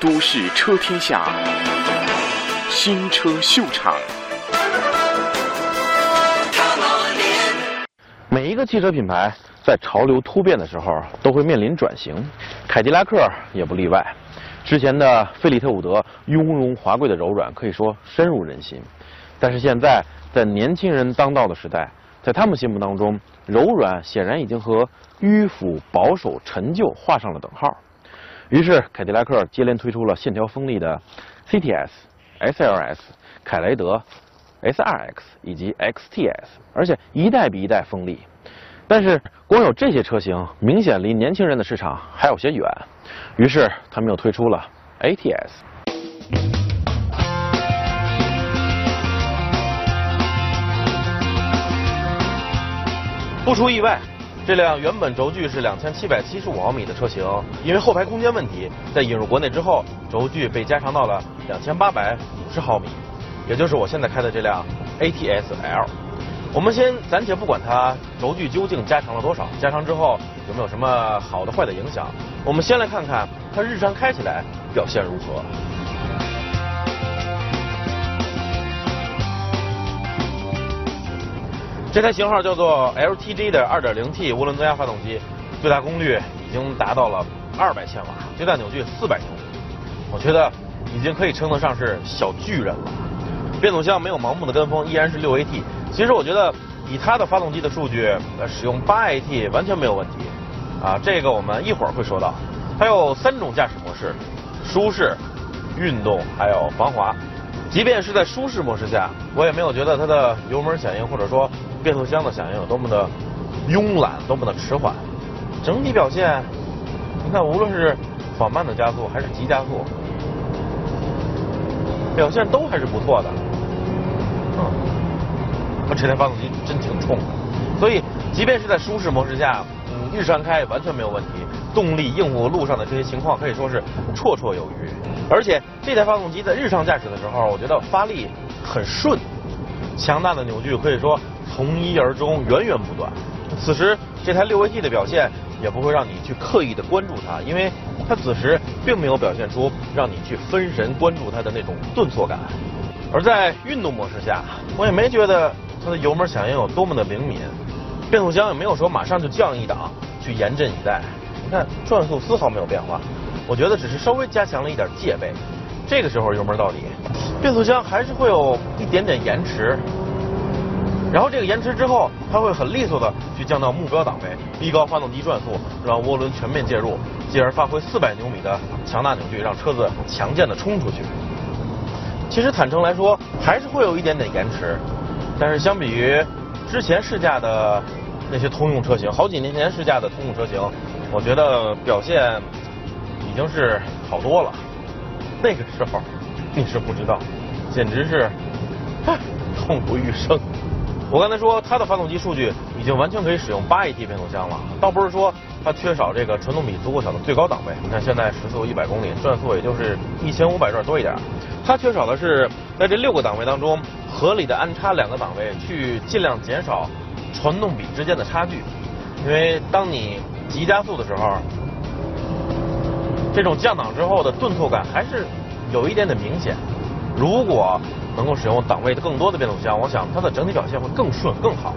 都市车天下，新车秀场。每一个汽车品牌在潮流突变的时候都会面临转型，凯迪拉克也不例外。之前的费利特伍德雍容华贵的柔软可以说深入人心，但是现在在年轻人当道的时代，在他们心目当中，柔软显然已经和迂腐、保守、陈旧画上了等号。于是，凯迪拉克接连推出了线条锋利的 CTS、SLS、凯雷德、SRX 以及 XTS，而且一代比一代锋利。但是，光有这些车型，明显离年轻人的市场还有些远。于是，他们又推出了 ATS。不出意外，这辆原本轴距是两千七百七十五毫米的车型，因为后排空间问题，在引入国内之后，轴距被加长到了两千八百五十毫米，也就是我现在开的这辆 ATS L。我们先暂且不管它轴距究竟加长了多少，加长之后有没有什么好的坏的影响，我们先来看看它日常开起来表现如何。这台型号叫做 LTG 的 2.0T 涡轮增压发动机，最大功率已经达到了200千瓦，最大扭矩400牛米，我觉得已经可以称得上是小巨人了。变速箱没有盲目的跟风，依然是 6AT。其实我觉得以它的发动机的数据，呃，使用 8AT 完全没有问题。啊，这个我们一会儿会说到。它有三种驾驶模式：舒适、运动还有防滑。即便是在舒适模式下，我也没有觉得它的油门响应或者说变速箱的响应有多么的慵懒、多么的迟缓。整体表现，你看，无论是缓慢的加速还是急加速，表现都还是不错的。嗯，这台发动机真挺冲的，所以即便是在舒适模式下，嗯，日常开完全没有问题。动力应付路上的这些情况可以说是绰绰有余。而且这台发动机在日常驾驶的时候，我觉得发力很顺，强大的扭矩可以说从一而终，源源不断。此时这台六 AT 的表现也不会让你去刻意的关注它，因为它此时并没有表现出让你去分神关注它的那种顿挫感。而在运动模式下，我也没觉得它的油门响应有多么的灵敏，变速箱也没有说马上就降一档去严阵以待。你看转速丝毫没有变化，我觉得只是稍微加强了一点戒备。这个时候油门到底，变速箱还是会有一点点延迟，然后这个延迟之后，它会很利索的去降到目标档位，逼高发动机转速，让涡轮全面介入，进而发挥四百牛米的强大扭矩，让车子强健的冲出去。其实坦诚来说，还是会有一点点延迟，但是相比于之前试驾的那些通用车型，好几年前试驾的通用车型，我觉得表现已经是好多了。那个时候你是不知道，简直是痛不欲生。我刚才说它的发动机数据已经完全可以使用八 AT 变速箱了，倒不是说它缺少这个传动比足够小的最高档位。你看现在时速一百公里，转速也就是一千五百转多一点。它缺少的是在这六个档位当中合理的安插两个档位，去尽量减少传动比之间的差距。因为当你急加速的时候，这种降档之后的顿挫感还是有一点点明显。如果能够使用档位的更多的变速箱，我想它的整体表现会更顺更好。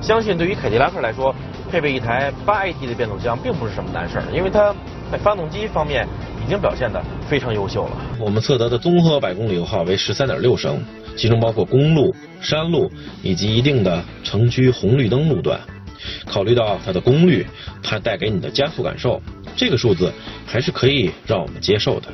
相信对于凯迪拉克来说，配备一台八 AT 的变速箱并不是什么难事儿，因为它在发动机方面已经表现的非常优秀了。我们测得的综合百公里油耗为十三点六升，其中包括公路、山路以及一定的城区红绿灯路段。考虑到它的功率，它带给你的加速感受，这个数字还是可以让我们接受的。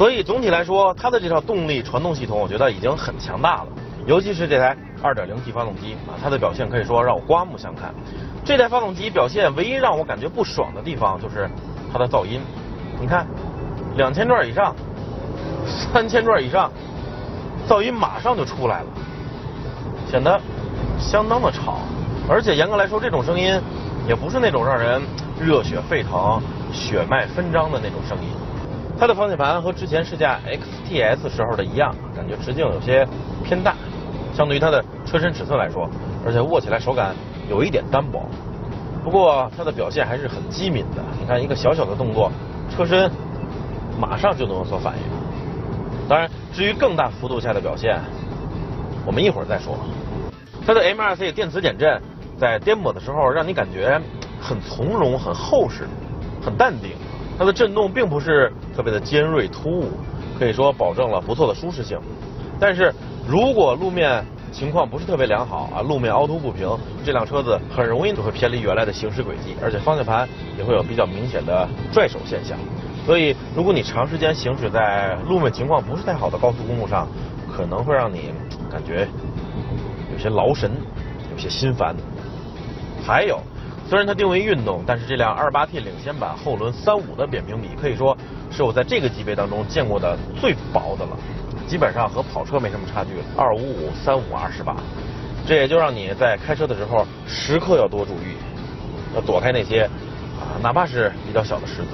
所以总体来说，它的这套动力传动系统，我觉得已经很强大了。尤其是这台 2.0T 发动机啊，它的表现可以说让我刮目相看。这台发动机表现唯一让我感觉不爽的地方就是它的噪音。你看，两千转以上、三千转以上，噪音马上就出来了，显得相当的吵。而且严格来说，这种声音也不是那种让人热血沸腾、血脉纷张的那种声音。它的方向盘和之前试驾 XTS 时候的一样，感觉直径有些偏大，相对于它的车身尺寸来说，而且握起来手感有一点单薄。不过它的表现还是很机敏的。你看一个小小的动作，车身马上就能有所反应。当然，至于更大幅度下的表现，我们一会儿再说。它的 M2C 电磁减震在颠簸的时候，让你感觉很从容、很厚实、很淡定。它的震动并不是特别的尖锐突兀，可以说保证了不错的舒适性。但是如果路面情况不是特别良好啊，路面凹凸不平，这辆车子很容易就会偏离原来的行驶轨迹，而且方向盘也会有比较明显的拽手现象。所以，如果你长时间行驶在路面情况不是太好的高速公路上，可能会让你感觉有些劳神，有些心烦。还有，虽然它定位运动，但是这辆 2.8T 领先版后轮3.5的扁平比可以说是我在这个级别当中见过的最薄的了，基本上和跑车没什么差距，255、35、28，这也就让你在开车的时候时刻要多注意，要躲开那些啊，哪怕是比较小的石子。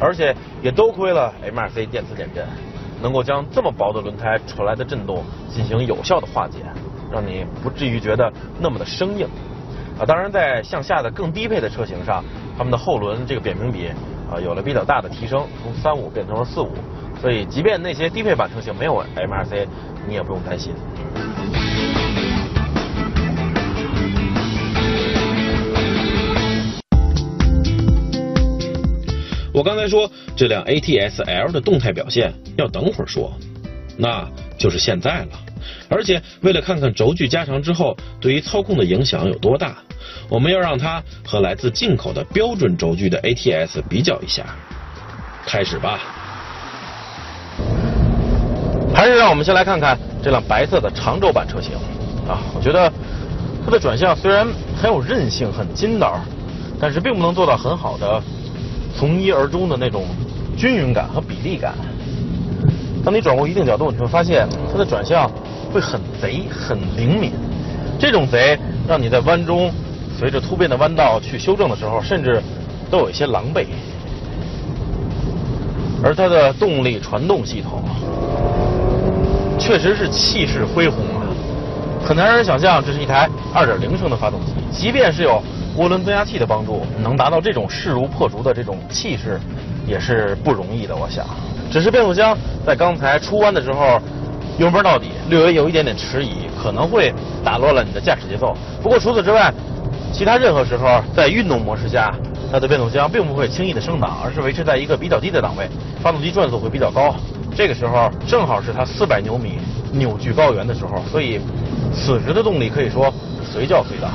而且也多亏了 MRC 电磁减震，能够将这么薄的轮胎传来的震动进行有效的化解，让你不至于觉得那么的生硬。啊，当然在向下的更低配的车型上，他们的后轮这个扁平比啊有了比较大的提升，从三五变成了四五，所以即便那些低配版车型没有 M R C，你也不用担心。我刚才说这辆 ATS L 的动态表现要等会儿说，那就是现在了。而且为了看看轴距加长之后对于操控的影响有多大，我们要让它和来自进口的标准轴距的 ATS 比较一下。开始吧。还是让我们先来看看这辆白色的长轴版车型啊，我觉得它的转向虽然很有韧性、很筋道，但是并不能做到很好的。从一而终的那种均匀感和比例感。当你转过一定角度，你会发现它的转向会很贼、很灵敏。这种贼让你在弯中随着突变的弯道去修正的时候，甚至都有一些狼狈。而它的动力传动系统确实是气势恢宏啊，很难让人想象这是一台2.0升的发动机，即便是有。涡轮增压器的帮助，能达到这种势如破竹的这种气势，也是不容易的。我想，只是变速箱在刚才出弯的时候，油门到底略微有一点点迟疑，可能会打乱了你的驾驶节奏。不过除此之外，其他任何时候在运动模式下，它的变速箱并不会轻易的升档，而是维持在一个比较低的档位，发动机转速会比较高。这个时候正好是它400牛米扭矩高原的时候，所以此时的动力可以说随叫随到。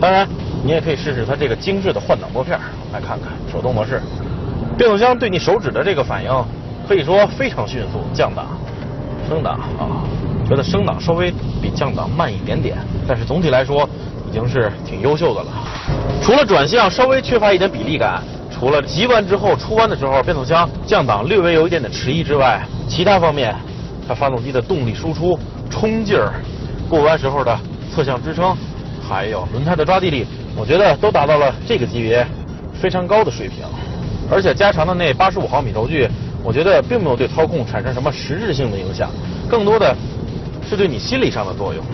当然。你也可以试试它这个精致的换挡拨片，来看看手动模式，变速箱对你手指的这个反应可以说非常迅速。降档、升档啊，觉得升档稍微比降档慢一点点，但是总体来说已经是挺优秀的了。除了转向稍微缺乏一点比例感，除了急弯之后出弯的时候变速箱降档略微有一点点迟疑之外，其他方面它发动机的动力输出、冲劲儿、过弯时候的侧向支撑，还有轮胎的抓地力。我觉得都达到了这个级别非常高的水平，而且加长的那八十五毫米轴距，我觉得并没有对操控产生什么实质性的影响，更多的是对你心理上的作用。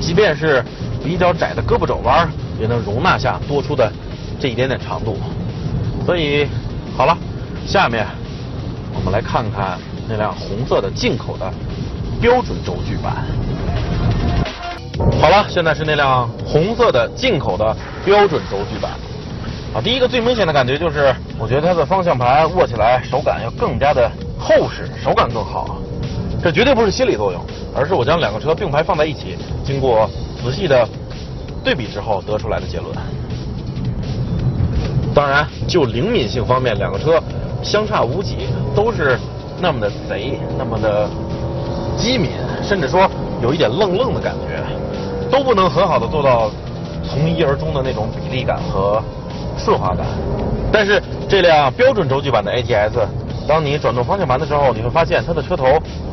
即便是比较窄的胳膊肘弯，也能容纳下多出的这一点点长度。所以，好了，下面我们来看看那辆红色的进口的标准轴距版。好了，现在是那辆红色的进口的标准轴距版。啊，第一个最明显的感觉就是，我觉得它的方向盘握起来手感要更加的厚实，手感更好。这绝对不是心理作用，而是我将两个车并排放在一起，经过仔细的对比之后得出来的结论。当然，就灵敏性方面，两个车相差无几，都是那么的贼，那么的机敏，甚至说有一点愣愣的感觉。都不能很好的做到从一而终的那种比例感和顺滑感，但是这辆标准轴距版的 ATS，当你转动方向盘的时候，你会发现它的车头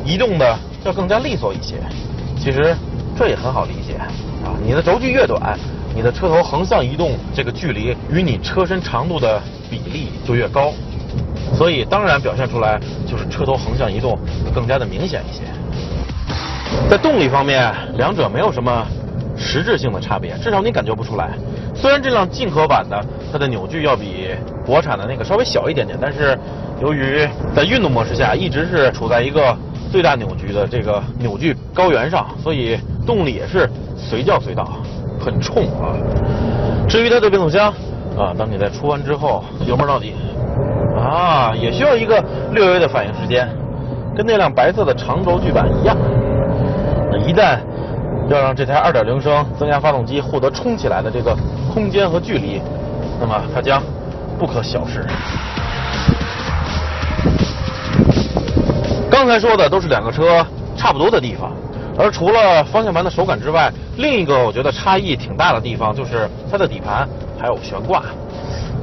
移动的要更加利索一些。其实这也很好理解啊，你的轴距越短，你的车头横向移动这个距离与你车身长度的比例就越高，所以当然表现出来就是车头横向移动更加的明显一些。在动力方面，两者没有什么。实质性的差别，至少你感觉不出来。虽然这辆进口版的它的扭矩要比国产的那个稍微小一点点，但是由于在运动模式下一直是处在一个最大扭矩的这个扭矩高原上，所以动力也是随叫随到，很冲啊。至于它的变速箱啊，当你在出弯之后油门到底啊，也需要一个略微的反应时间，跟那辆白色的长轴距版一样。那一旦要让这台2.0升增压发动机获得冲起来的这个空间和距离，那么它将不可小视。刚才说的都是两个车差不多的地方，而除了方向盘的手感之外，另一个我觉得差异挺大的地方就是它的底盘还有悬挂。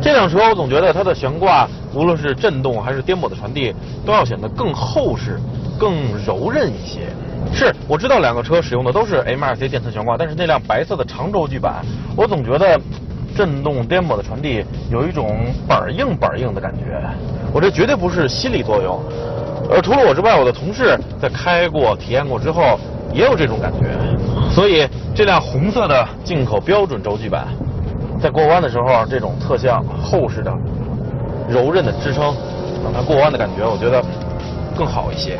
这辆车我总觉得它的悬挂，无论是震动还是颠簸的传递，都要显得更厚实、更柔韧一些。是，我知道两个车使用的都是 MRC 电磁悬挂，但是那辆白色的长轴距版，我总觉得震动颠簸的传递有一种板硬板硬的感觉。我这绝对不是心理作用，而除了我之外，我的同事在开过、体验过之后也有这种感觉。所以这辆红色的进口标准轴距版，在过弯的时候，这种侧向厚实的、柔韧的支撑，让它过弯的感觉，我觉得更好一些。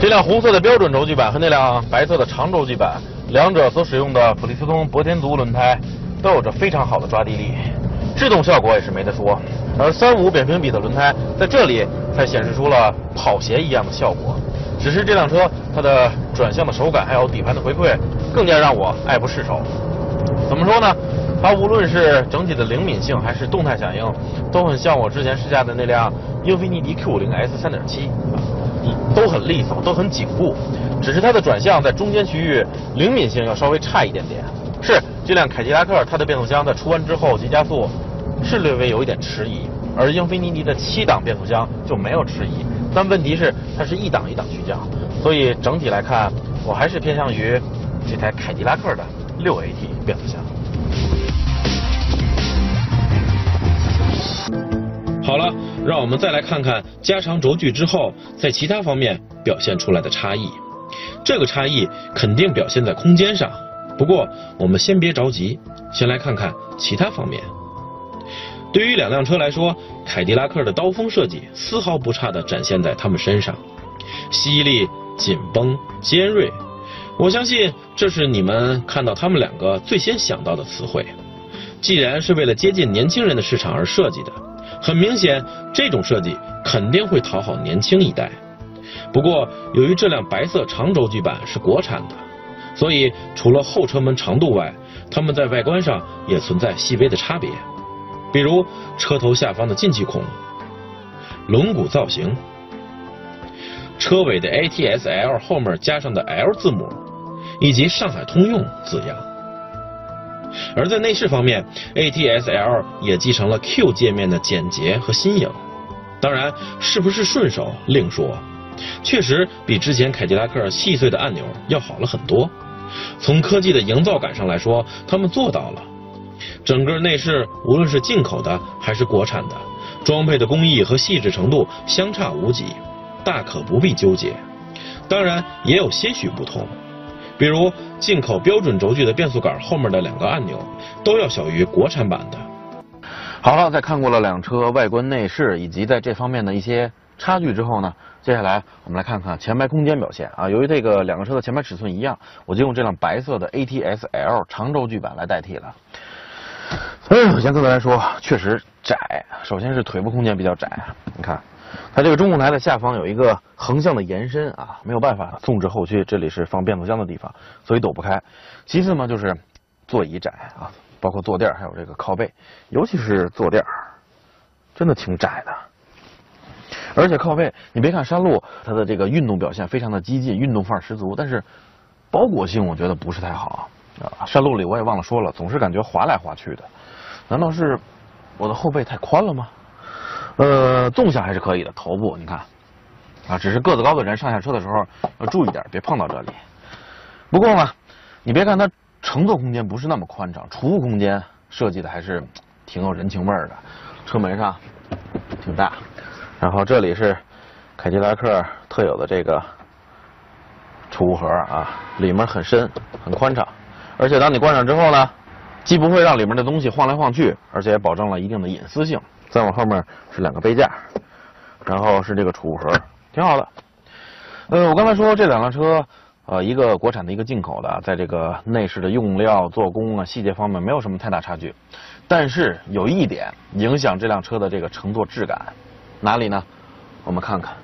这辆红色的标准轴距版和那辆白色的长轴距版，两者所使用的普利司通博天族轮胎都有着非常好的抓地力，制动效果也是没得说。而三五扁平比的轮胎在这里才显示出了跑鞋一样的效果。只是这辆车它的转向的手感还有底盘的回馈，更加让我爱不释手。怎么说呢？它无论是整体的灵敏性还是动态响应，都很像我之前试驾的那辆英菲尼迪 Q50 S 3.7。都很利索，都很紧固，只是它的转向在中间区域灵敏性要稍微差一点点。是这辆凯迪拉克，它的变速箱在出弯之后急加速是略微有一点迟疑，而英菲尼迪的七档变速箱就没有迟疑。但问题是它是一档一档去降，所以整体来看，我还是偏向于这台凯迪拉克的六 AT 变速箱。好了，让我们再来看看加长轴距之后在其他方面表现出来的差异。这个差异肯定表现在空间上，不过我们先别着急，先来看看其他方面。对于两辆车来说，凯迪拉克的刀锋设计丝毫不差地展现在它们身上，犀利、紧绷、尖锐。我相信这是你们看到他们两个最先想到的词汇。既然是为了接近年轻人的市场而设计的。很明显，这种设计肯定会讨好年轻一代。不过，由于这辆白色长轴距版是国产的，所以除了后车门长度外，它们在外观上也存在细微的差别，比如车头下方的进气孔、轮毂造型、车尾的 ATS-L 后面加上的 L 字母，以及上海通用字样。而在内饰方面，ATS-L 也继承了 Q 界面的简洁和新颖。当然，是不是顺手另说。确实比之前凯迪拉克细碎的按钮要好了很多。从科技的营造感上来说，他们做到了。整个内饰无论是进口的还是国产的，装配的工艺和细致程度相差无几，大可不必纠结。当然，也有些许不同。比如进口标准轴距的变速杆后面的两个按钮都要小于国产版的。好了，在看过了两车外观内饰以及在这方面的一些差距之后呢，接下来我们来看看前排空间表现啊。由于这个两个车的前排尺寸一样，我就用这辆白色的 ATS L 长轴距版来代替了。嗯，首先个来说，确实窄。首先是腿部空间比较窄，你看。它这个中控台的下方有一个横向的延伸啊，没有办法纵置后驱，这里是放变速箱的地方，所以躲不开。其次嘛，就是座椅窄啊，包括坐垫还有这个靠背，尤其是坐垫真的挺窄的。而且靠背，你别看山路它的这个运动表现非常的激进，运动范儿十足，但是包裹性我觉得不是太好啊。山路里我也忘了说了，总是感觉滑来滑去的，难道是我的后背太宽了吗？呃，纵向还是可以的，头部你看，啊，只是个子高的人上下车的时候要注意点，别碰到这里。不过呢，你别看它乘坐空间不是那么宽敞，储物空间设计的还是挺有人情味的。车门上挺大，然后这里是凯迪拉克特有的这个储物盒啊，里面很深很宽敞，而且当你关上之后呢，既不会让里面的东西晃来晃去，而且也保证了一定的隐私性。再往后面是两个杯架，然后是这个储物盒，挺好的。呃，我刚才说这两辆车，呃，一个国产的，一个进口的，在这个内饰的用料、做工啊、细节方面没有什么太大差距。但是有一点影响这辆车的这个乘坐质感，哪里呢？我们看看，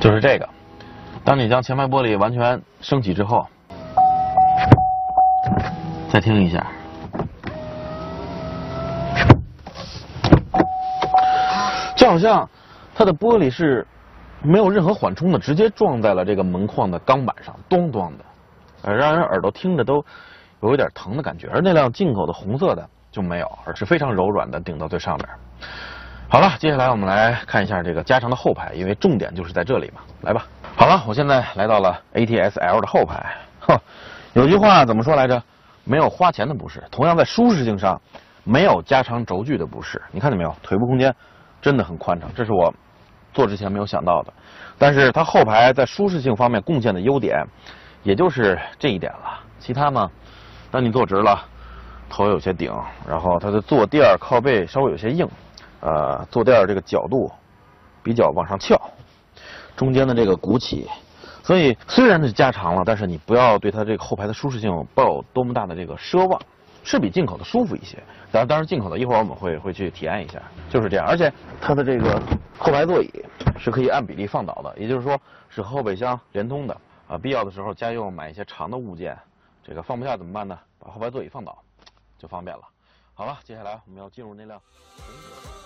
就是这个。当你将前排玻璃完全升起之后，再听一下。就好像它的玻璃是没有任何缓冲的，直接撞在了这个门框的钢板上，咚咚的，呃，让人耳朵听着都有一点疼的感觉。而那辆进口的红色的就没有，而是非常柔软的顶到最上面。好了，接下来我们来看一下这个加长的后排，因为重点就是在这里嘛。来吧，好了，我现在来到了 ATS L 的后排。哼，有句话怎么说来着？没有花钱的不是，同样在舒适性上，没有加长轴距的不是。你看见没有？腿部空间。真的很宽敞，这是我坐之前没有想到的。但是它后排在舒适性方面贡献的优点，也就是这一点了。其他呢？当你坐直了，头有些顶，然后它的坐垫靠背稍微有些硬，呃，坐垫这个角度比较往上翘，中间的这个鼓起，所以虽然是加长了，但是你不要对它这个后排的舒适性抱有多么大的这个奢望。是比进口的舒服一些，当然，当然进口的一会儿我们会会去体验一下，就是这样。而且它的这个后排座椅是可以按比例放倒的，也就是说是后备箱连通的。啊，必要的时候家用买一些长的物件，这个放不下怎么办呢？把后排座椅放倒，就方便了。好了，接下来我们要进入那辆红色。